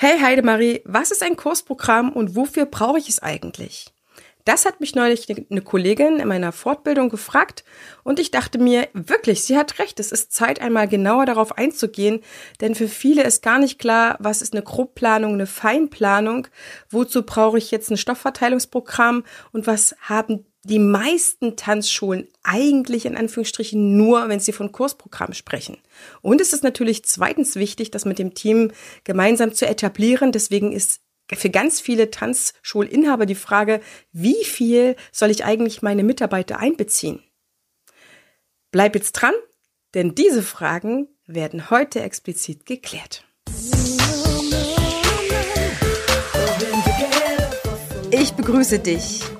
Hey Heidemarie, was ist ein Kursprogramm und wofür brauche ich es eigentlich? Das hat mich neulich eine Kollegin in meiner Fortbildung gefragt und ich dachte mir, wirklich, sie hat recht, es ist Zeit, einmal genauer darauf einzugehen, denn für viele ist gar nicht klar, was ist eine Grobplanung, eine Feinplanung, wozu brauche ich jetzt ein Stoffverteilungsprogramm und was haben die meisten Tanzschulen eigentlich in Anführungsstrichen nur, wenn sie von Kursprogramm sprechen. Und es ist natürlich zweitens wichtig, das mit dem Team gemeinsam zu etablieren. Deswegen ist für ganz viele Tanzschulinhaber die Frage, wie viel soll ich eigentlich meine Mitarbeiter einbeziehen? Bleib jetzt dran, denn diese Fragen werden heute explizit geklärt. Ich begrüße dich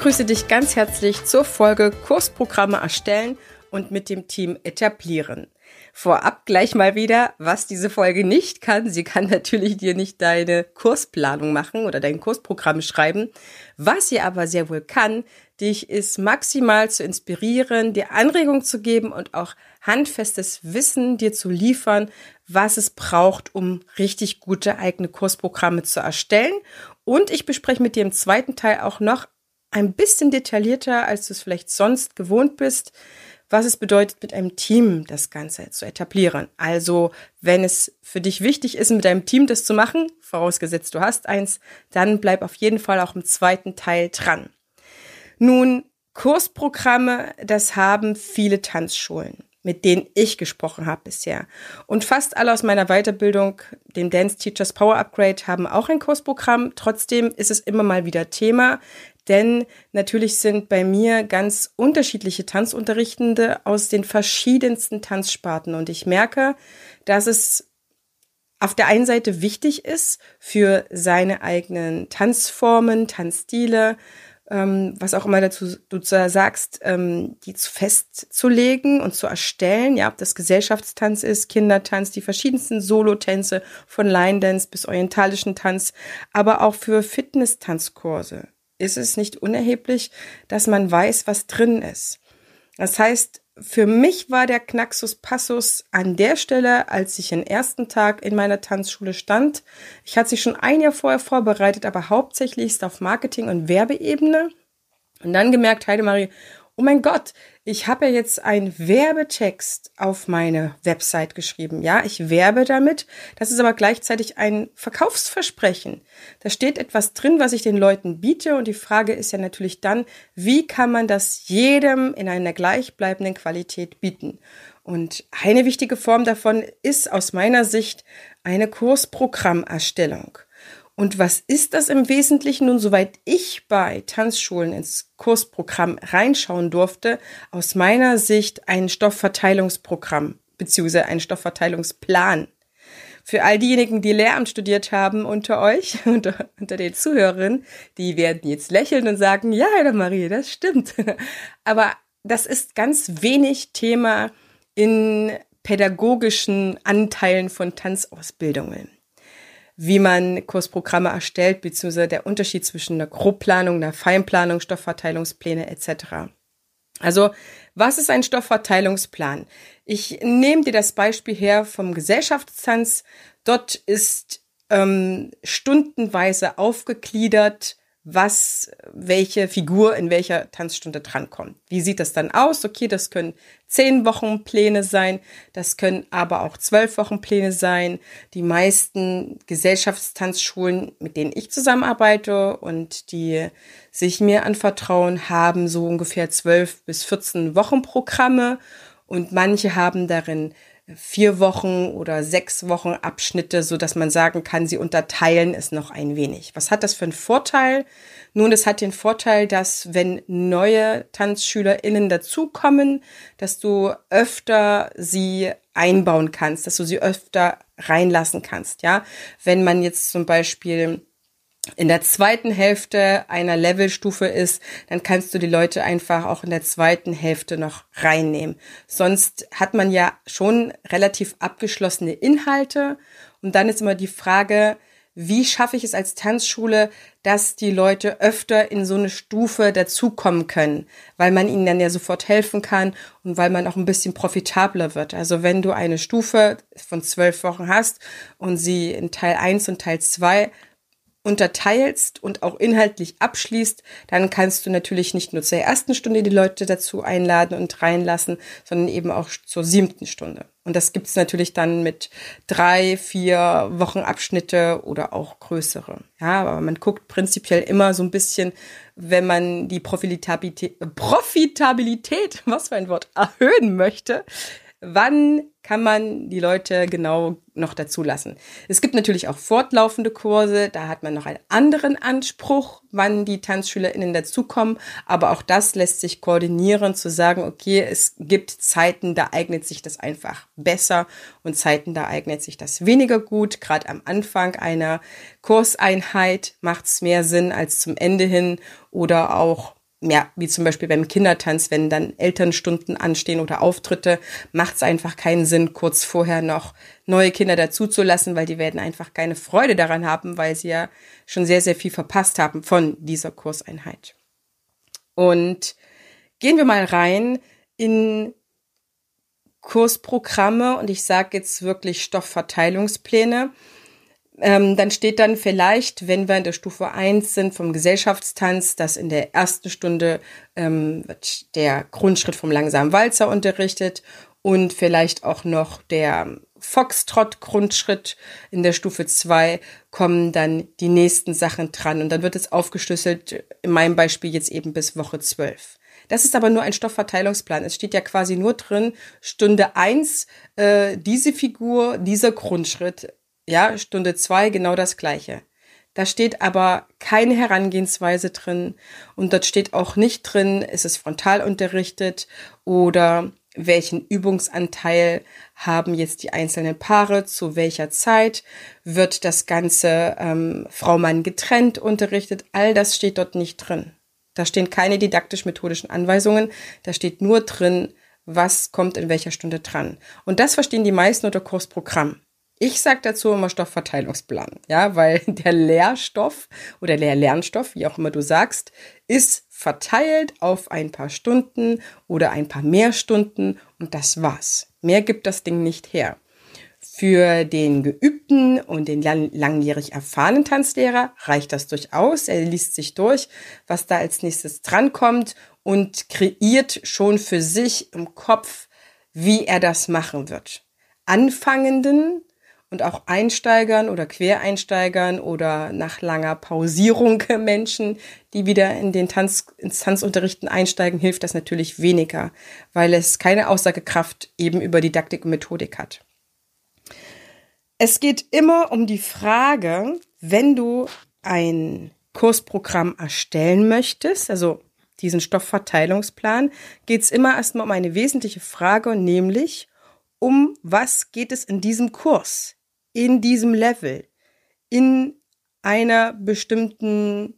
Begrüße dich ganz herzlich zur Folge Kursprogramme erstellen und mit dem Team etablieren. Vorab gleich mal wieder, was diese Folge nicht kann. Sie kann natürlich dir nicht deine Kursplanung machen oder dein Kursprogramm schreiben. Was sie aber sehr wohl kann, dich ist maximal zu inspirieren, dir Anregung zu geben und auch handfestes Wissen dir zu liefern, was es braucht, um richtig gute eigene Kursprogramme zu erstellen. Und ich bespreche mit dir im zweiten Teil auch noch ein bisschen detaillierter, als du es vielleicht sonst gewohnt bist, was es bedeutet, mit einem Team das Ganze zu etablieren. Also, wenn es für dich wichtig ist, mit deinem Team das zu machen, vorausgesetzt du hast eins, dann bleib auf jeden Fall auch im zweiten Teil dran. Nun, Kursprogramme, das haben viele Tanzschulen mit denen ich gesprochen habe bisher. Und fast alle aus meiner Weiterbildung, dem Dance Teachers Power Upgrade, haben auch ein Kursprogramm. Trotzdem ist es immer mal wieder Thema, denn natürlich sind bei mir ganz unterschiedliche Tanzunterrichtende aus den verschiedensten Tanzsparten. Und ich merke, dass es auf der einen Seite wichtig ist, für seine eigenen Tanzformen, Tanzstile, ähm, was auch immer dazu du sagst, ähm, die zu festzulegen und zu erstellen, ja, ob das Gesellschaftstanz ist, Kindertanz, die verschiedensten Solotänze von Line Dance bis orientalischen Tanz, aber auch für Fitness-Tanzkurse ist es nicht unerheblich, dass man weiß, was drin ist. Das heißt, für mich war der Knaxus Passus an der Stelle, als ich den ersten Tag in meiner Tanzschule stand. Ich hatte sich schon ein Jahr vorher vorbereitet, aber hauptsächlich auf Marketing- und Werbeebene. Und dann gemerkt, Heidemarie, oh mein Gott, ich habe ja jetzt einen Werbetext auf meine Website geschrieben. Ja, ich werbe damit. Das ist aber gleichzeitig ein Verkaufsversprechen. Da steht etwas drin, was ich den Leuten biete. Und die Frage ist ja natürlich dann, wie kann man das jedem in einer gleichbleibenden Qualität bieten? Und eine wichtige Form davon ist aus meiner Sicht eine Kursprogrammerstellung. Und was ist das im Wesentlichen? Nun, soweit ich bei Tanzschulen ins Kursprogramm reinschauen durfte, aus meiner Sicht ein Stoffverteilungsprogramm beziehungsweise ein Stoffverteilungsplan. Für all diejenigen, die Lehramt studiert haben unter euch, unter, unter den Zuhörerinnen, die werden jetzt lächeln und sagen, ja, Herr Marie, das stimmt. Aber das ist ganz wenig Thema in pädagogischen Anteilen von Tanzausbildungen wie man Kursprogramme erstellt, beziehungsweise der Unterschied zwischen einer Grobplanung, einer Feinplanung, Stoffverteilungspläne etc. Also, was ist ein Stoffverteilungsplan? Ich nehme dir das Beispiel her vom Gesellschaftstanz. Dort ist ähm, stundenweise aufgegliedert, was, welche Figur in welcher Tanzstunde drankommt. Wie sieht das dann aus? Okay, das können zehn Wochen Pläne sein, das können aber auch zwölf Wochen Pläne sein. Die meisten Gesellschaftstanzschulen, mit denen ich zusammenarbeite und die sich mir anvertrauen, haben so ungefähr zwölf bis 14 Wochen Programme und manche haben darin vier Wochen oder sechs Wochen Abschnitte, so dass man sagen kann, sie unterteilen es noch ein wenig. Was hat das für einen Vorteil? Nun, es hat den Vorteil, dass wenn neue TanzschülerInnen dazukommen, dass du öfter sie einbauen kannst, dass du sie öfter reinlassen kannst, ja. Wenn man jetzt zum Beispiel in der zweiten Hälfte einer Levelstufe ist, dann kannst du die Leute einfach auch in der zweiten Hälfte noch reinnehmen. Sonst hat man ja schon relativ abgeschlossene Inhalte und dann ist immer die Frage, wie schaffe ich es als Tanzschule, dass die Leute öfter in so eine Stufe dazukommen können, weil man ihnen dann ja sofort helfen kann und weil man auch ein bisschen profitabler wird. Also wenn du eine Stufe von zwölf Wochen hast und sie in Teil eins und Teil zwei unterteilst und auch inhaltlich abschließt, dann kannst du natürlich nicht nur zur ersten Stunde die Leute dazu einladen und reinlassen, sondern eben auch zur siebten Stunde. Und das gibt's natürlich dann mit drei, vier Wochenabschnitte oder auch größere. Ja, aber man guckt prinzipiell immer so ein bisschen, wenn man die Profitabilität, Profitabilität, was für ein Wort, erhöhen möchte, wann kann man die Leute genau noch dazu lassen. Es gibt natürlich auch fortlaufende Kurse, da hat man noch einen anderen Anspruch, wann die TanzschülerInnen dazukommen, aber auch das lässt sich koordinieren, zu sagen, okay, es gibt Zeiten, da eignet sich das einfach besser und Zeiten, da eignet sich das weniger gut. Gerade am Anfang einer Kurseinheit macht es mehr Sinn als zum Ende hin oder auch ja, wie zum Beispiel beim Kindertanz, wenn dann Elternstunden anstehen oder Auftritte, macht es einfach keinen Sinn, kurz vorher noch neue Kinder dazuzulassen, weil die werden einfach keine Freude daran haben, weil sie ja schon sehr, sehr viel verpasst haben von dieser Kurseinheit. Und gehen wir mal rein in Kursprogramme und ich sage jetzt wirklich Stoffverteilungspläne. Ähm, dann steht dann vielleicht, wenn wir in der Stufe 1 sind vom Gesellschaftstanz, dass in der ersten Stunde ähm, wird der Grundschritt vom langsamen Walzer unterrichtet und vielleicht auch noch der Foxtrot-Grundschritt. In der Stufe 2 kommen dann die nächsten Sachen dran und dann wird es aufgeschlüsselt, in meinem Beispiel jetzt eben bis Woche 12. Das ist aber nur ein Stoffverteilungsplan. Es steht ja quasi nur drin, Stunde 1, äh, diese Figur, dieser Grundschritt ja, Stunde zwei genau das Gleiche. Da steht aber keine Herangehensweise drin und dort steht auch nicht drin, ist es frontal unterrichtet oder welchen Übungsanteil haben jetzt die einzelnen Paare, zu welcher Zeit wird das Ganze ähm, Frau-Mann getrennt unterrichtet. All das steht dort nicht drin. Da stehen keine didaktisch-methodischen Anweisungen, da steht nur drin, was kommt in welcher Stunde dran. Und das verstehen die meisten unter Kursprogramm. Ich sage dazu immer Stoffverteilungsplan, ja, weil der Lehrstoff oder der Lernstoff, wie auch immer du sagst, ist verteilt auf ein paar Stunden oder ein paar mehr Stunden und das war's. Mehr gibt das Ding nicht her. Für den geübten und den langjährig erfahrenen Tanzlehrer reicht das durchaus. Er liest sich durch, was da als nächstes drankommt und kreiert schon für sich im Kopf, wie er das machen wird. Anfangenden und auch Einsteigern oder Quereinsteigern oder nach langer Pausierung Menschen, die wieder in den Tanz, ins Tanzunterrichten einsteigen, hilft das natürlich weniger, weil es keine Aussagekraft eben über Didaktik und Methodik hat. Es geht immer um die Frage, wenn du ein Kursprogramm erstellen möchtest, also diesen Stoffverteilungsplan, geht es immer erstmal um eine wesentliche Frage, nämlich um was geht es in diesem Kurs? In diesem Level, in einer bestimmten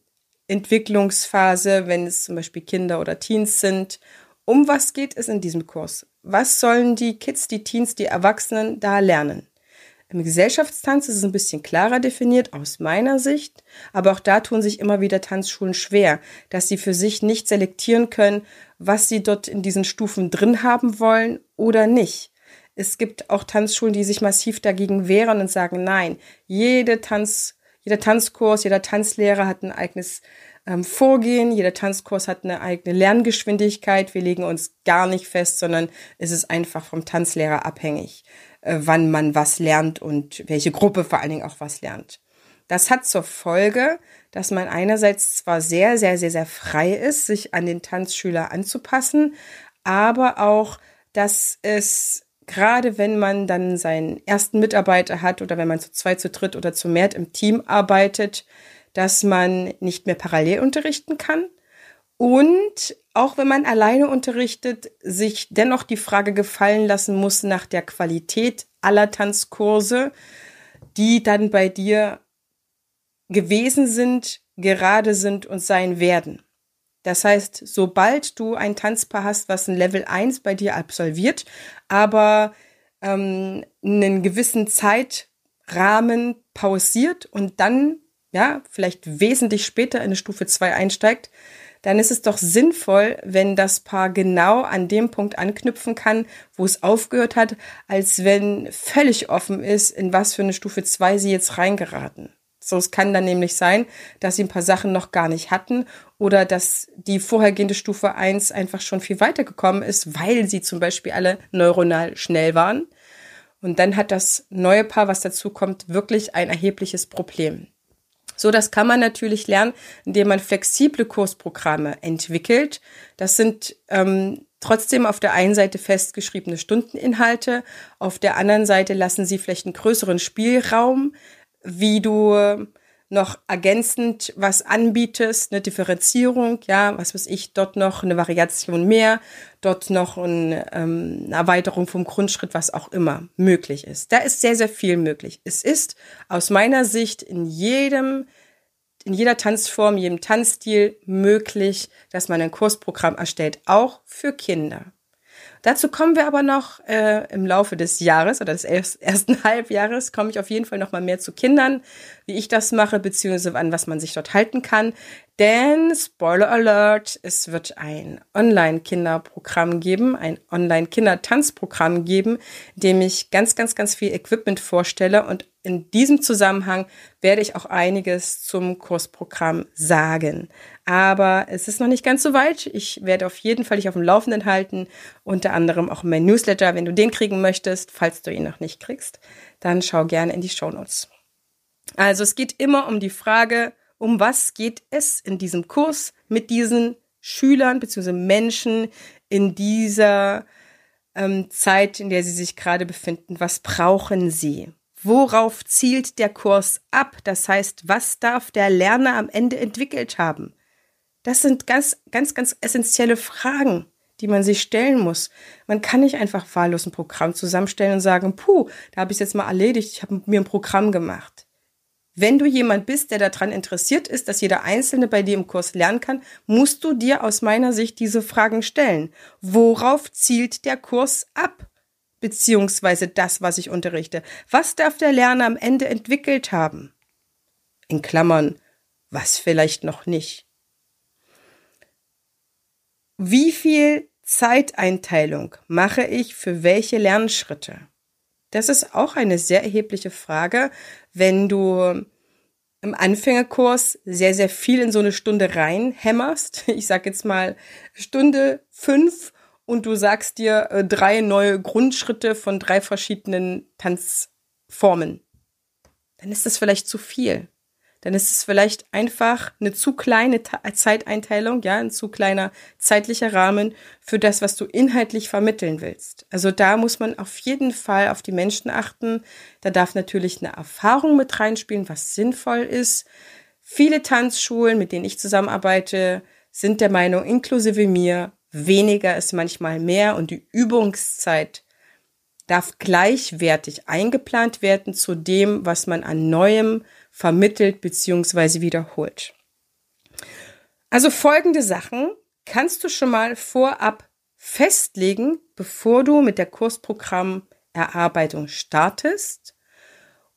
Entwicklungsphase, wenn es zum Beispiel Kinder oder Teens sind. Um was geht es in diesem Kurs? Was sollen die Kids, die Teens, die Erwachsenen da lernen? Im Gesellschaftstanz ist es ein bisschen klarer definiert aus meiner Sicht, aber auch da tun sich immer wieder Tanzschulen schwer, dass sie für sich nicht selektieren können, was sie dort in diesen Stufen drin haben wollen oder nicht. Es gibt auch Tanzschulen, die sich massiv dagegen wehren und sagen, nein, jede Tanz, jeder Tanzkurs, jeder Tanzlehrer hat ein eigenes ähm, Vorgehen, jeder Tanzkurs hat eine eigene Lerngeschwindigkeit. Wir legen uns gar nicht fest, sondern es ist einfach vom Tanzlehrer abhängig, äh, wann man was lernt und welche Gruppe vor allen Dingen auch was lernt. Das hat zur Folge, dass man einerseits zwar sehr, sehr, sehr, sehr frei ist, sich an den Tanzschüler anzupassen, aber auch, dass es gerade wenn man dann seinen ersten Mitarbeiter hat oder wenn man zu zweit, zu dritt oder zu mehr im Team arbeitet, dass man nicht mehr parallel unterrichten kann Und auch wenn man alleine unterrichtet, sich dennoch die Frage gefallen lassen muss nach der Qualität aller Tanzkurse, die dann bei dir gewesen sind, gerade sind und sein werden. Das heißt, sobald du ein Tanzpaar hast, was ein Level 1 bei dir absolviert, aber ähm, einen gewissen Zeitrahmen pausiert und dann, ja, vielleicht wesentlich später in eine Stufe 2 einsteigt, dann ist es doch sinnvoll, wenn das Paar genau an dem Punkt anknüpfen kann, wo es aufgehört hat, als wenn völlig offen ist, in was für eine Stufe 2 sie jetzt reingeraten. So, es kann dann nämlich sein, dass sie ein paar Sachen noch gar nicht hatten oder dass die vorhergehende Stufe 1 einfach schon viel weiter gekommen ist, weil sie zum Beispiel alle neuronal schnell waren. Und dann hat das neue Paar, was dazu kommt, wirklich ein erhebliches Problem. So, das kann man natürlich lernen, indem man flexible Kursprogramme entwickelt. Das sind ähm, trotzdem auf der einen Seite festgeschriebene Stundeninhalte, auf der anderen Seite lassen sie vielleicht einen größeren Spielraum, wie du noch ergänzend was anbietest, eine Differenzierung, ja, was weiß ich, dort noch eine Variation mehr, dort noch ein, ähm, eine Erweiterung vom Grundschritt, was auch immer möglich ist. Da ist sehr, sehr viel möglich. Es ist aus meiner Sicht in jedem, in jeder Tanzform, jedem Tanzstil möglich, dass man ein Kursprogramm erstellt, auch für Kinder. Dazu kommen wir aber noch äh, im Laufe des Jahres oder des ersten Halbjahres, komme ich auf jeden Fall noch mal mehr zu Kindern, wie ich das mache, beziehungsweise an was man sich dort halten kann. Denn, Spoiler Alert, es wird ein Online-Kinderprogramm geben, ein Online-Kindertanzprogramm geben, dem ich ganz, ganz, ganz viel Equipment vorstelle. Und in diesem Zusammenhang werde ich auch einiges zum Kursprogramm sagen. Aber es ist noch nicht ganz so weit. Ich werde auf jeden Fall dich auf dem Laufenden halten. Unter anderem auch mein Newsletter, wenn du den kriegen möchtest. Falls du ihn noch nicht kriegst, dann schau gerne in die Show Notes. Also es geht immer um die Frage, um was geht es in diesem Kurs mit diesen Schülern bzw. Menschen in dieser ähm, Zeit, in der sie sich gerade befinden. Was brauchen sie? Worauf zielt der Kurs ab? Das heißt, was darf der Lerner am Ende entwickelt haben? Das sind ganz, ganz, ganz essentielle Fragen, die man sich stellen muss. Man kann nicht einfach wahllos ein Programm zusammenstellen und sagen, puh, da habe ich es jetzt mal erledigt, ich habe mir ein Programm gemacht. Wenn du jemand bist, der daran interessiert ist, dass jeder Einzelne bei dir im Kurs lernen kann, musst du dir aus meiner Sicht diese Fragen stellen. Worauf zielt der Kurs ab? Beziehungsweise das, was ich unterrichte. Was darf der Lerner am Ende entwickelt haben? In Klammern, was vielleicht noch nicht. Wie viel Zeiteinteilung mache ich für welche Lernschritte? Das ist auch eine sehr erhebliche Frage, wenn du im Anfängerkurs sehr, sehr viel in so eine Stunde reinhämmerst. Ich sag jetzt mal Stunde fünf und du sagst dir äh, drei neue Grundschritte von drei verschiedenen Tanzformen. Dann ist das vielleicht zu viel dann ist es vielleicht einfach eine zu kleine Zeiteinteilung, ja, ein zu kleiner zeitlicher Rahmen für das, was du inhaltlich vermitteln willst. Also da muss man auf jeden Fall auf die Menschen achten. Da darf natürlich eine Erfahrung mit reinspielen, was sinnvoll ist. Viele Tanzschulen, mit denen ich zusammenarbeite, sind der Meinung, inklusive mir, weniger ist manchmal mehr und die Übungszeit darf gleichwertig eingeplant werden zu dem, was man an Neuem vermittelt bzw. wiederholt. Also folgende Sachen kannst du schon mal vorab festlegen, bevor du mit der Kursprogrammerarbeitung startest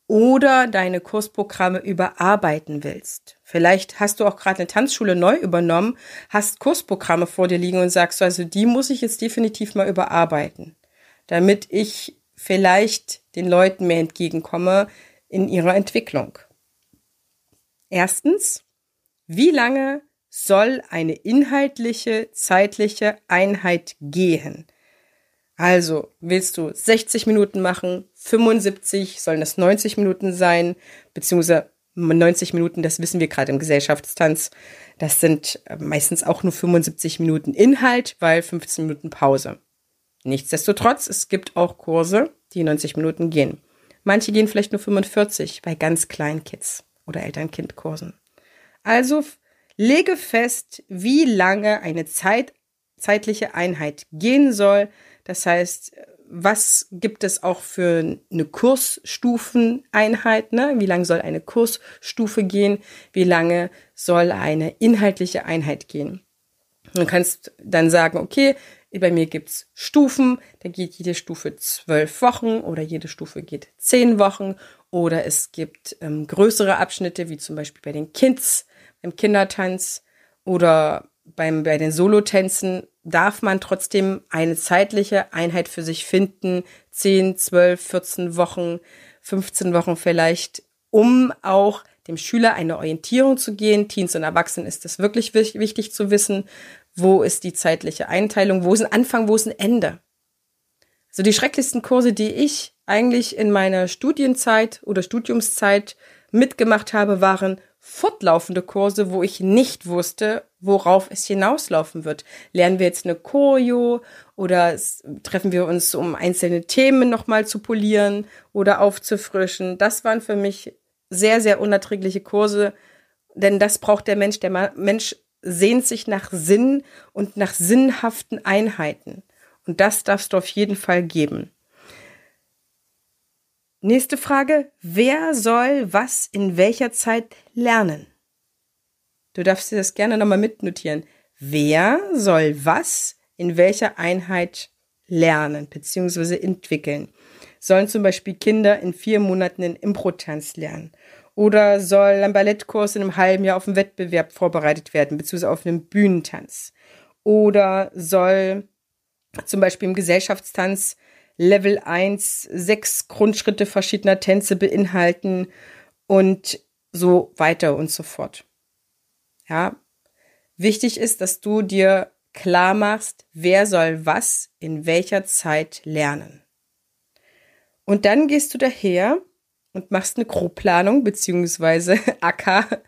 oder deine Kursprogramme überarbeiten willst. Vielleicht hast du auch gerade eine Tanzschule neu übernommen, hast Kursprogramme vor dir liegen und sagst, also die muss ich jetzt definitiv mal überarbeiten, damit ich vielleicht den Leuten mehr entgegenkomme in ihrer Entwicklung. Erstens, wie lange soll eine inhaltliche, zeitliche Einheit gehen? Also, willst du 60 Minuten machen, 75, sollen das 90 Minuten sein, beziehungsweise 90 Minuten, das wissen wir gerade im Gesellschaftstanz, das sind äh, meistens auch nur 75 Minuten Inhalt, weil 15 Minuten Pause. Nichtsdestotrotz, es gibt auch Kurse, die 90 Minuten gehen. Manche gehen vielleicht nur 45 bei ganz kleinen Kids oder Eltern-Kind-Kursen. Also Lege fest, wie lange eine Zeit, zeitliche Einheit gehen soll. Das heißt, was gibt es auch für eine Kursstufeneinheit? Ne? Wie lange soll eine Kursstufe gehen? Wie lange soll eine inhaltliche Einheit gehen? Du kannst dann sagen, okay, bei mir gibt's Stufen, da geht jede Stufe zwölf Wochen oder jede Stufe geht zehn Wochen oder es gibt ähm, größere Abschnitte, wie zum Beispiel bei den Kids, beim Kindertanz oder beim, bei den Solotänzen darf man trotzdem eine zeitliche Einheit für sich finden, 10, 12, 14 Wochen, 15 Wochen vielleicht, um auch dem Schüler eine Orientierung zu gehen. Teens und Erwachsenen ist es wirklich wichtig zu wissen, wo ist die zeitliche Einteilung, wo ist ein Anfang, wo ist ein Ende. Also die schrecklichsten Kurse, die ich eigentlich in meiner Studienzeit oder Studiumszeit mitgemacht habe, waren fortlaufende Kurse, wo ich nicht wusste, worauf es hinauslaufen wird. Lernen wir jetzt eine Choreo oder treffen wir uns, um einzelne Themen nochmal zu polieren oder aufzufrischen. Das waren für mich sehr, sehr unerträgliche Kurse, denn das braucht der Mensch. Der Mensch sehnt sich nach Sinn und nach sinnhaften Einheiten. Und das darfst du auf jeden Fall geben. Nächste Frage. Wer soll was in welcher Zeit lernen? Du darfst dir das gerne nochmal mitnotieren. Wer soll was in welcher Einheit lernen bzw. entwickeln? Sollen zum Beispiel Kinder in vier Monaten in Impro-Tanz lernen? Oder soll ein Ballettkurs in einem halben Jahr auf einen Wettbewerb vorbereitet werden, beziehungsweise auf einen Bühnentanz? Oder soll zum Beispiel im Gesellschaftstanz Level 1 sechs Grundschritte verschiedener Tänze beinhalten und so weiter und so fort. Ja, wichtig ist, dass du dir klar machst, wer soll was in welcher Zeit lernen. Und dann gehst du daher und machst eine Grobplanung beziehungsweise AK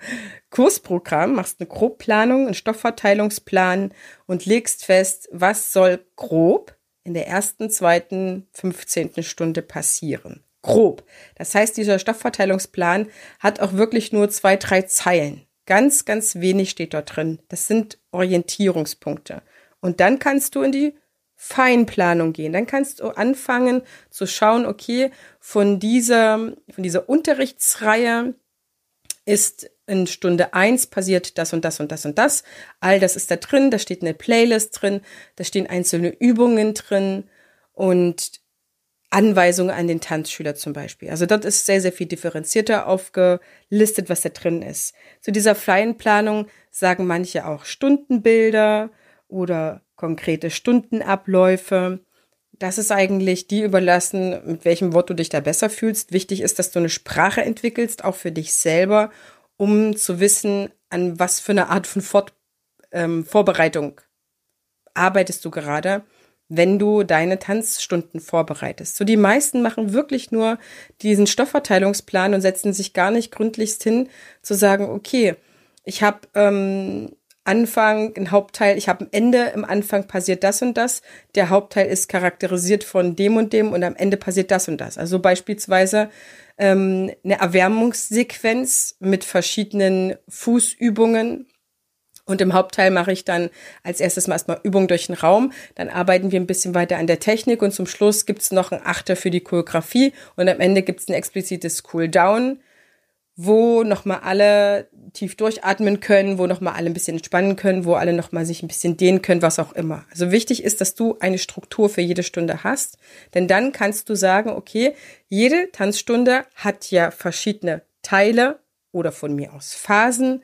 Kursprogramm, machst eine Grobplanung, einen Stoffverteilungsplan und legst fest, was soll grob in der ersten, zweiten, 15. Stunde passieren. Grob. Das heißt, dieser Stoffverteilungsplan hat auch wirklich nur zwei, drei Zeilen. Ganz, ganz wenig steht dort drin. Das sind Orientierungspunkte. Und dann kannst du in die Feinplanung gehen. Dann kannst du anfangen zu schauen, okay, von dieser, von dieser Unterrichtsreihe ist in Stunde eins passiert das und das und das und das. All das ist da drin, da steht eine Playlist drin, da stehen einzelne Übungen drin und Anweisungen an den Tanzschüler zum Beispiel. Also dort ist sehr, sehr viel differenzierter aufgelistet, was da drin ist. Zu dieser freien Planung sagen manche auch Stundenbilder oder konkrete Stundenabläufe. Das ist eigentlich die überlassen, mit welchem Wort du dich da besser fühlst. Wichtig ist, dass du eine Sprache entwickelst, auch für dich selber, um zu wissen, an was für eine Art von Fort, ähm, Vorbereitung arbeitest du gerade, wenn du deine Tanzstunden vorbereitest. So die meisten machen wirklich nur diesen Stoffverteilungsplan und setzen sich gar nicht gründlichst hin zu sagen, okay, ich habe ähm, Anfang, ein Hauptteil, ich habe ein Ende, im Anfang passiert das und das. Der Hauptteil ist charakterisiert von dem und dem und am Ende passiert das und das. Also beispielsweise ähm, eine Erwärmungssequenz mit verschiedenen Fußübungen. Und im Hauptteil mache ich dann als erstes mal erstmal Übung durch den Raum. Dann arbeiten wir ein bisschen weiter an der Technik und zum Schluss gibt's noch ein Achter für die Choreografie und am Ende gibt's ein explizites Cool-Down wo nochmal alle tief durchatmen können, wo nochmal alle ein bisschen entspannen können, wo alle nochmal sich ein bisschen dehnen können, was auch immer. Also wichtig ist, dass du eine Struktur für jede Stunde hast, denn dann kannst du sagen, okay, jede Tanzstunde hat ja verschiedene Teile oder von mir aus Phasen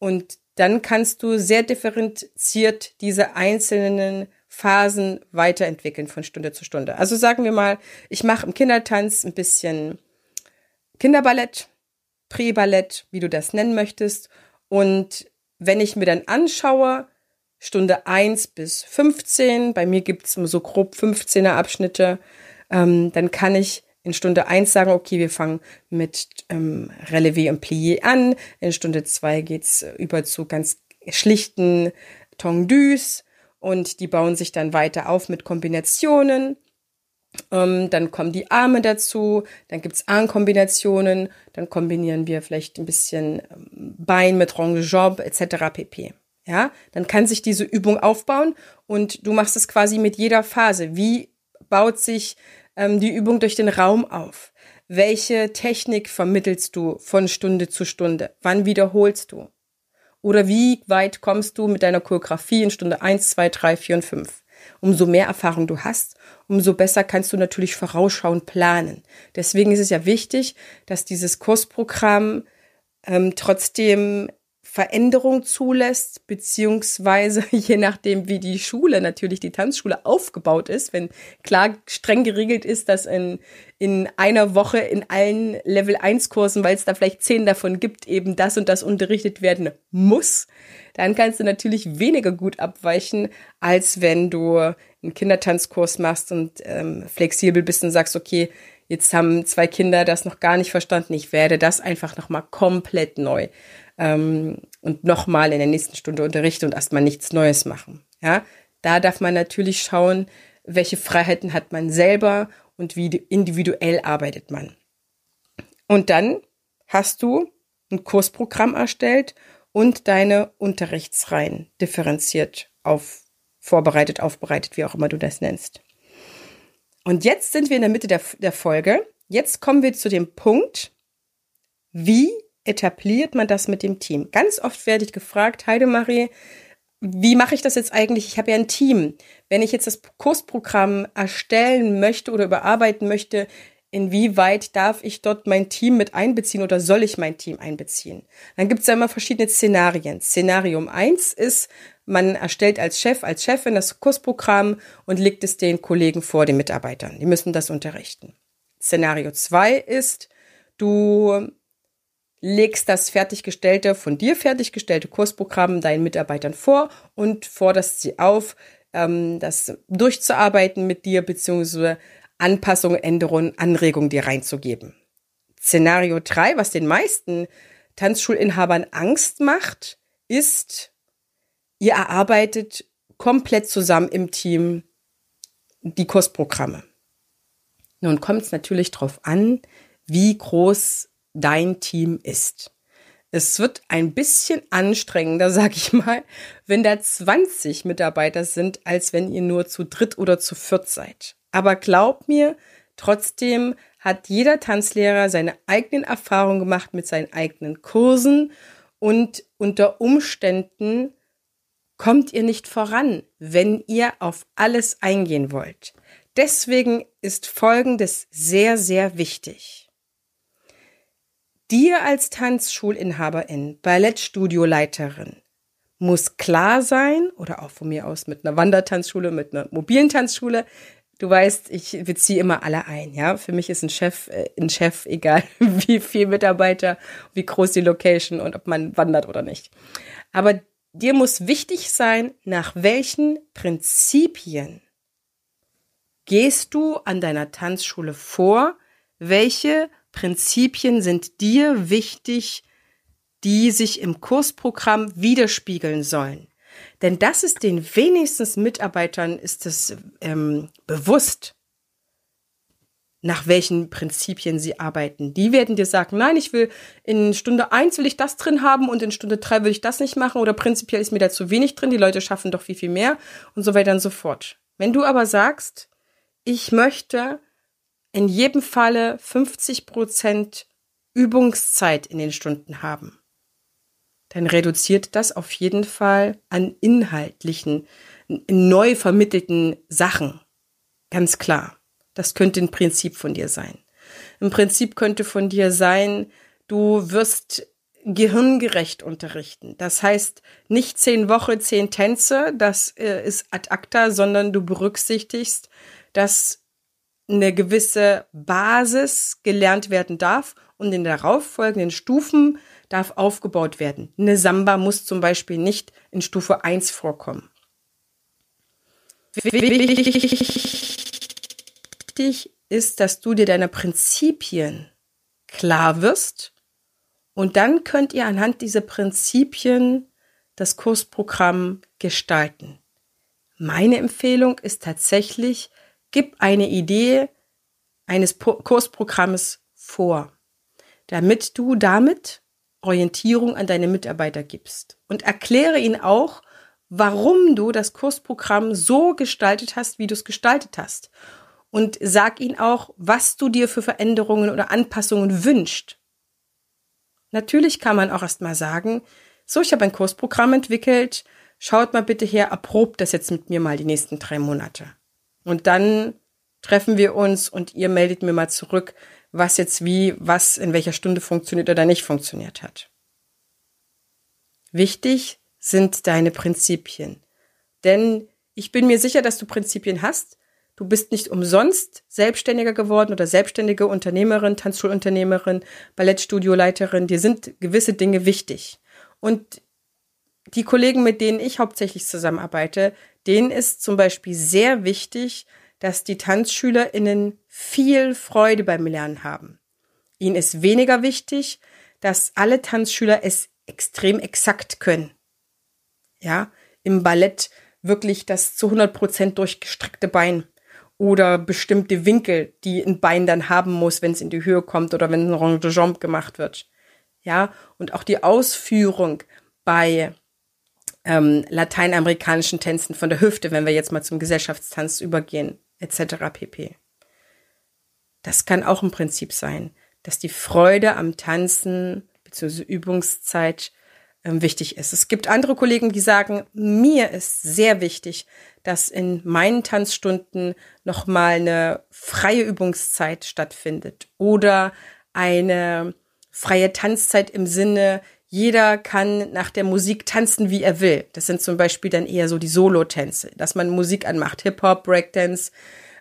und dann kannst du sehr differenziert diese einzelnen Phasen weiterentwickeln von Stunde zu Stunde. Also sagen wir mal, ich mache im Kindertanz ein bisschen Kinderballett, Prä-Ballett, wie du das nennen möchtest. Und wenn ich mir dann anschaue, Stunde 1 bis 15, bei mir gibt es so grob 15er Abschnitte, ähm, dann kann ich in Stunde 1 sagen, okay, wir fangen mit ähm, Relevé und Plié an. In Stunde 2 geht's über zu ganz schlichten Tondus und die bauen sich dann weiter auf mit Kombinationen. Ähm, dann kommen die Arme dazu, dann gibt's Armkombinationen, dann kombinieren wir vielleicht ein bisschen ähm, Bein mit Ronge-Job etc. pp. Ja, dann kann sich diese Übung aufbauen und du machst es quasi mit jeder Phase. Wie baut sich ähm, die Übung durch den Raum auf? Welche Technik vermittelst du von Stunde zu Stunde? Wann wiederholst du? Oder wie weit kommst du mit deiner Choreografie in Stunde 1, 2, 3, 4 und 5? Umso mehr Erfahrung du hast, umso besser kannst du natürlich vorausschauend planen. Deswegen ist es ja wichtig, dass dieses Kursprogramm ähm, trotzdem Veränderung zulässt, beziehungsweise je nachdem, wie die Schule, natürlich die Tanzschule aufgebaut ist, wenn klar streng geregelt ist, dass in, in einer Woche in allen Level 1 Kursen, weil es da vielleicht zehn davon gibt, eben das und das unterrichtet werden muss, dann kannst du natürlich weniger gut abweichen, als wenn du einen Kindertanzkurs machst und ähm, flexibel bist und sagst, okay, jetzt haben zwei Kinder das noch gar nicht verstanden, ich werde das einfach nochmal komplett neu ähm, und nochmal in der nächsten Stunde unterrichten und erstmal nichts Neues machen. Ja, da darf man natürlich schauen, welche Freiheiten hat man selber und wie individuell arbeitet man. Und dann hast du ein Kursprogramm erstellt und deine Unterrichtsreihen differenziert auf vorbereitet, aufbereitet, wie auch immer du das nennst. Und jetzt sind wir in der Mitte der, der Folge. Jetzt kommen wir zu dem Punkt, wie etabliert man das mit dem Team? Ganz oft werde ich gefragt, Heidemarie, wie mache ich das jetzt eigentlich? Ich habe ja ein Team. Wenn ich jetzt das Kursprogramm erstellen möchte oder überarbeiten möchte, inwieweit darf ich dort mein Team mit einbeziehen oder soll ich mein Team einbeziehen? Dann gibt es ja immer verschiedene Szenarien. Szenarium eins ist, man erstellt als Chef, als Chefin das Kursprogramm und legt es den Kollegen vor, den Mitarbeitern. Die müssen das unterrichten. Szenario zwei ist, du legst das fertiggestellte, von dir fertiggestellte Kursprogramm deinen Mitarbeitern vor und forderst sie auf, ähm, das durchzuarbeiten mit dir, beziehungsweise Anpassungen, Änderungen, Anregungen dir reinzugeben. Szenario drei, was den meisten Tanzschulinhabern Angst macht, ist, ihr erarbeitet komplett zusammen im Team die Kursprogramme. Nun kommt es natürlich darauf an, wie groß dein Team ist. Es wird ein bisschen anstrengender, sag ich mal, wenn da 20 Mitarbeiter sind, als wenn ihr nur zu dritt oder zu viert seid. Aber glaub mir, trotzdem hat jeder Tanzlehrer seine eigenen Erfahrungen gemacht mit seinen eigenen Kursen und unter Umständen kommt ihr nicht voran, wenn ihr auf alles eingehen wollt. Deswegen ist Folgendes sehr, sehr wichtig. Dir als Tanzschulinhaberin, Ballettstudioleiterin muss klar sein, oder auch von mir aus mit einer Wandertanzschule, mit einer mobilen Tanzschule. Du weißt, ich beziehe immer alle ein, ja. Für mich ist ein Chef äh, ein Chef, egal wie viel Mitarbeiter, wie groß die Location und ob man wandert oder nicht. Aber dir muss wichtig sein, nach welchen Prinzipien gehst du an deiner Tanzschule vor, welche Prinzipien sind dir wichtig, die sich im Kursprogramm widerspiegeln sollen. Denn das ist den wenigsten Mitarbeitern ist es ähm, bewusst, nach welchen Prinzipien sie arbeiten. Die werden dir sagen, nein, ich will in Stunde eins will ich das drin haben und in Stunde drei will ich das nicht machen oder prinzipiell ist mir da zu wenig drin, die Leute schaffen doch viel, viel mehr und so weiter und so fort. Wenn du aber sagst, ich möchte in jedem Falle 50 Prozent Übungszeit in den Stunden haben, dann reduziert das auf jeden Fall an inhaltlichen, neu vermittelten Sachen. Ganz klar. Das könnte ein Prinzip von dir sein. Im Prinzip könnte von dir sein, du wirst gehirngerecht unterrichten. Das heißt, nicht zehn Wochen, zehn Tänze, das äh, ist ad acta, sondern du berücksichtigst, dass eine gewisse Basis gelernt werden darf und in darauffolgenden Stufen darf aufgebaut werden. Eine Samba muss zum Beispiel nicht in Stufe 1 vorkommen. Wichtig ist, dass du dir deiner Prinzipien klar wirst und dann könnt ihr anhand dieser Prinzipien das Kursprogramm gestalten. Meine Empfehlung ist tatsächlich, gib eine Idee eines Kursprogrammes vor, damit du damit Orientierung an deine Mitarbeiter gibst und erkläre ihnen auch, warum du das Kursprogramm so gestaltet hast, wie du es gestaltet hast. Und sag ihnen auch, was du dir für Veränderungen oder Anpassungen wünscht. Natürlich kann man auch erst mal sagen, so, ich habe ein Kursprogramm entwickelt, schaut mal bitte her, erprobt das jetzt mit mir mal die nächsten drei Monate. Und dann treffen wir uns und ihr meldet mir mal zurück, was jetzt wie, was in welcher Stunde funktioniert oder nicht funktioniert hat. Wichtig sind deine Prinzipien. Denn ich bin mir sicher, dass du Prinzipien hast. Du bist nicht umsonst Selbstständiger geworden oder selbstständige Unternehmerin, Tanzschulunternehmerin, Ballettstudioleiterin. Dir sind gewisse Dinge wichtig. Und die Kollegen, mit denen ich hauptsächlich zusammenarbeite, denen ist zum Beispiel sehr wichtig, dass die TanzschülerInnen viel Freude beim Lernen haben. Ihnen ist weniger wichtig, dass alle Tanzschüler es extrem exakt können ja, im Ballett wirklich das zu 100 Prozent durchgestreckte Bein oder bestimmte Winkel, die ein Bein dann haben muss, wenn es in die Höhe kommt oder wenn ein Rond de Jambe gemacht wird. Ja, und auch die Ausführung bei ähm, lateinamerikanischen Tänzen von der Hüfte, wenn wir jetzt mal zum Gesellschaftstanz übergehen, etc. pp. Das kann auch ein Prinzip sein, dass die Freude am Tanzen bzw. Übungszeit ähm, wichtig ist. Es gibt andere Kollegen, die sagen, mir ist sehr wichtig, dass in meinen Tanzstunden nochmal eine freie Übungszeit stattfindet oder eine freie Tanzzeit im Sinne, jeder kann nach der Musik tanzen, wie er will. Das sind zum Beispiel dann eher so die Solo-Tänze, dass man Musik anmacht, Hip-Hop, Breakdance,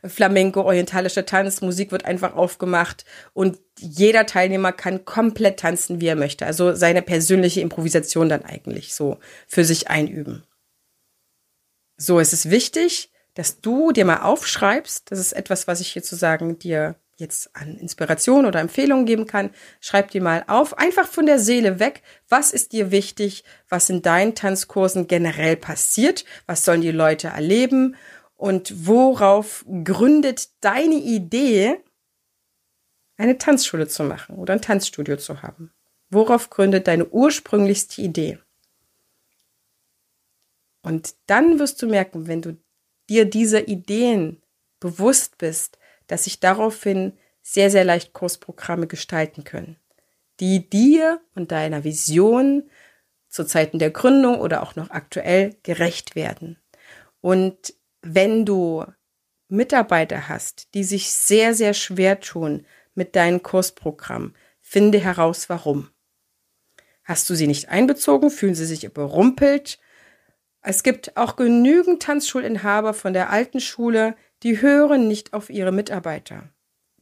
Flamenco, orientalischer Tanz, Musik wird einfach aufgemacht und jeder Teilnehmer kann komplett tanzen, wie er möchte. Also seine persönliche Improvisation dann eigentlich so für sich einüben. So, es ist wichtig, dass du dir mal aufschreibst, das ist etwas, was ich hier zu sagen dir jetzt an Inspiration oder Empfehlungen geben kann, schreib dir mal auf, einfach von der Seele weg, was ist dir wichtig, was in deinen Tanzkursen generell passiert, was sollen die Leute erleben? Und worauf gründet deine Idee, eine Tanzschule zu machen oder ein Tanzstudio zu haben? Worauf gründet deine ursprünglichste Idee? Und dann wirst du merken, wenn du dir dieser Ideen bewusst bist, dass sich daraufhin sehr, sehr leicht Kursprogramme gestalten können, die dir und deiner Vision zu Zeiten der Gründung oder auch noch aktuell gerecht werden. Und wenn du Mitarbeiter hast, die sich sehr, sehr schwer tun mit deinem Kursprogramm, finde heraus, warum. Hast du sie nicht einbezogen? Fühlen sie sich überrumpelt? Es gibt auch genügend Tanzschulinhaber von der alten Schule, die hören nicht auf ihre Mitarbeiter.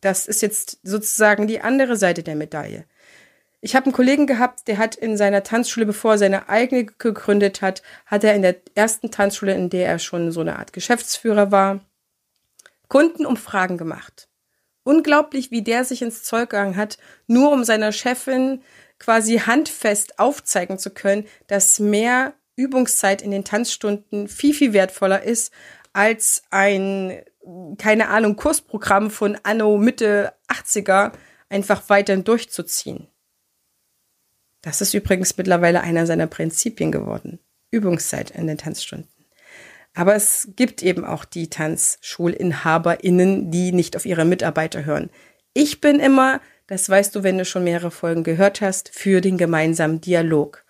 Das ist jetzt sozusagen die andere Seite der Medaille. Ich habe einen Kollegen gehabt, der hat in seiner Tanzschule, bevor er seine eigene gegründet hat, hat er in der ersten Tanzschule, in der er schon so eine Art Geschäftsführer war, Kundenumfragen gemacht. Unglaublich, wie der sich ins Zeug gegangen hat, nur um seiner Chefin quasi handfest aufzeigen zu können, dass mehr Übungszeit in den Tanzstunden viel, viel wertvoller ist als ein, keine Ahnung, Kursprogramm von Anno Mitte 80er einfach weiterhin durchzuziehen. Das ist übrigens mittlerweile einer seiner Prinzipien geworden. Übungszeit in den Tanzstunden. Aber es gibt eben auch die TanzschulinhaberInnen, die nicht auf ihre Mitarbeiter hören. Ich bin immer, das weißt du, wenn du schon mehrere Folgen gehört hast, für den gemeinsamen Dialog.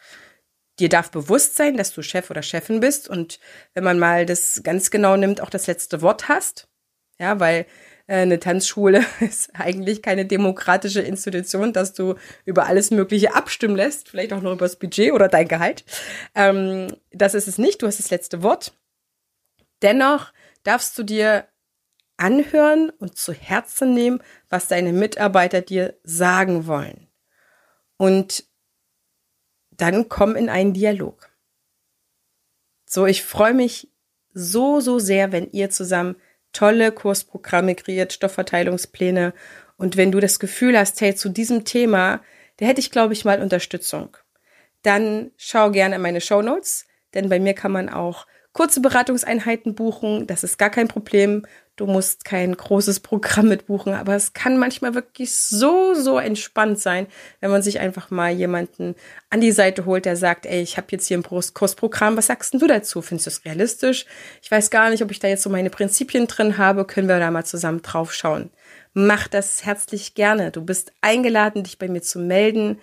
Dir darf bewusst sein, dass du Chef oder Chefin bist und wenn man mal das ganz genau nimmt, auch das letzte Wort hast. Ja, weil äh, eine Tanzschule ist eigentlich keine demokratische Institution, dass du über alles Mögliche abstimmen lässt, vielleicht auch noch über das Budget oder dein Gehalt. Ähm, das ist es nicht, du hast das letzte Wort. Dennoch darfst du dir anhören und zu Herzen nehmen, was deine Mitarbeiter dir sagen wollen. Und dann komm in einen Dialog. So, ich freue mich so, so sehr, wenn ihr zusammen tolle Kursprogramme kreiert, Stoffverteilungspläne. Und wenn du das Gefühl hast, hey, zu diesem Thema, da hätte ich, glaube ich, mal Unterstützung, dann schau gerne in meine Show Notes, denn bei mir kann man auch kurze Beratungseinheiten buchen. Das ist gar kein Problem. Du musst kein großes Programm mitbuchen, aber es kann manchmal wirklich so, so entspannt sein, wenn man sich einfach mal jemanden an die Seite holt, der sagt, ey, ich habe jetzt hier ein Kursprogramm, was sagst denn du dazu? Findest du es realistisch? Ich weiß gar nicht, ob ich da jetzt so meine Prinzipien drin habe, können wir da mal zusammen drauf schauen. Mach das herzlich gerne. Du bist eingeladen, dich bei mir zu melden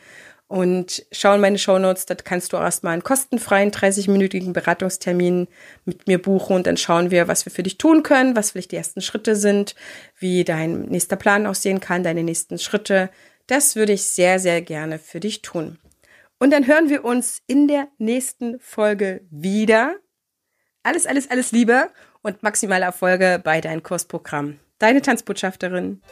und schau in meine Shownotes, da kannst du erstmal einen kostenfreien 30-minütigen Beratungstermin mit mir buchen und dann schauen wir, was wir für dich tun können, was vielleicht die ersten Schritte sind, wie dein nächster Plan aussehen kann, deine nächsten Schritte. Das würde ich sehr, sehr gerne für dich tun. Und dann hören wir uns in der nächsten Folge wieder. Alles, alles, alles Liebe und maximale Erfolge bei deinem Kursprogramm. Deine Tanzbotschafterin.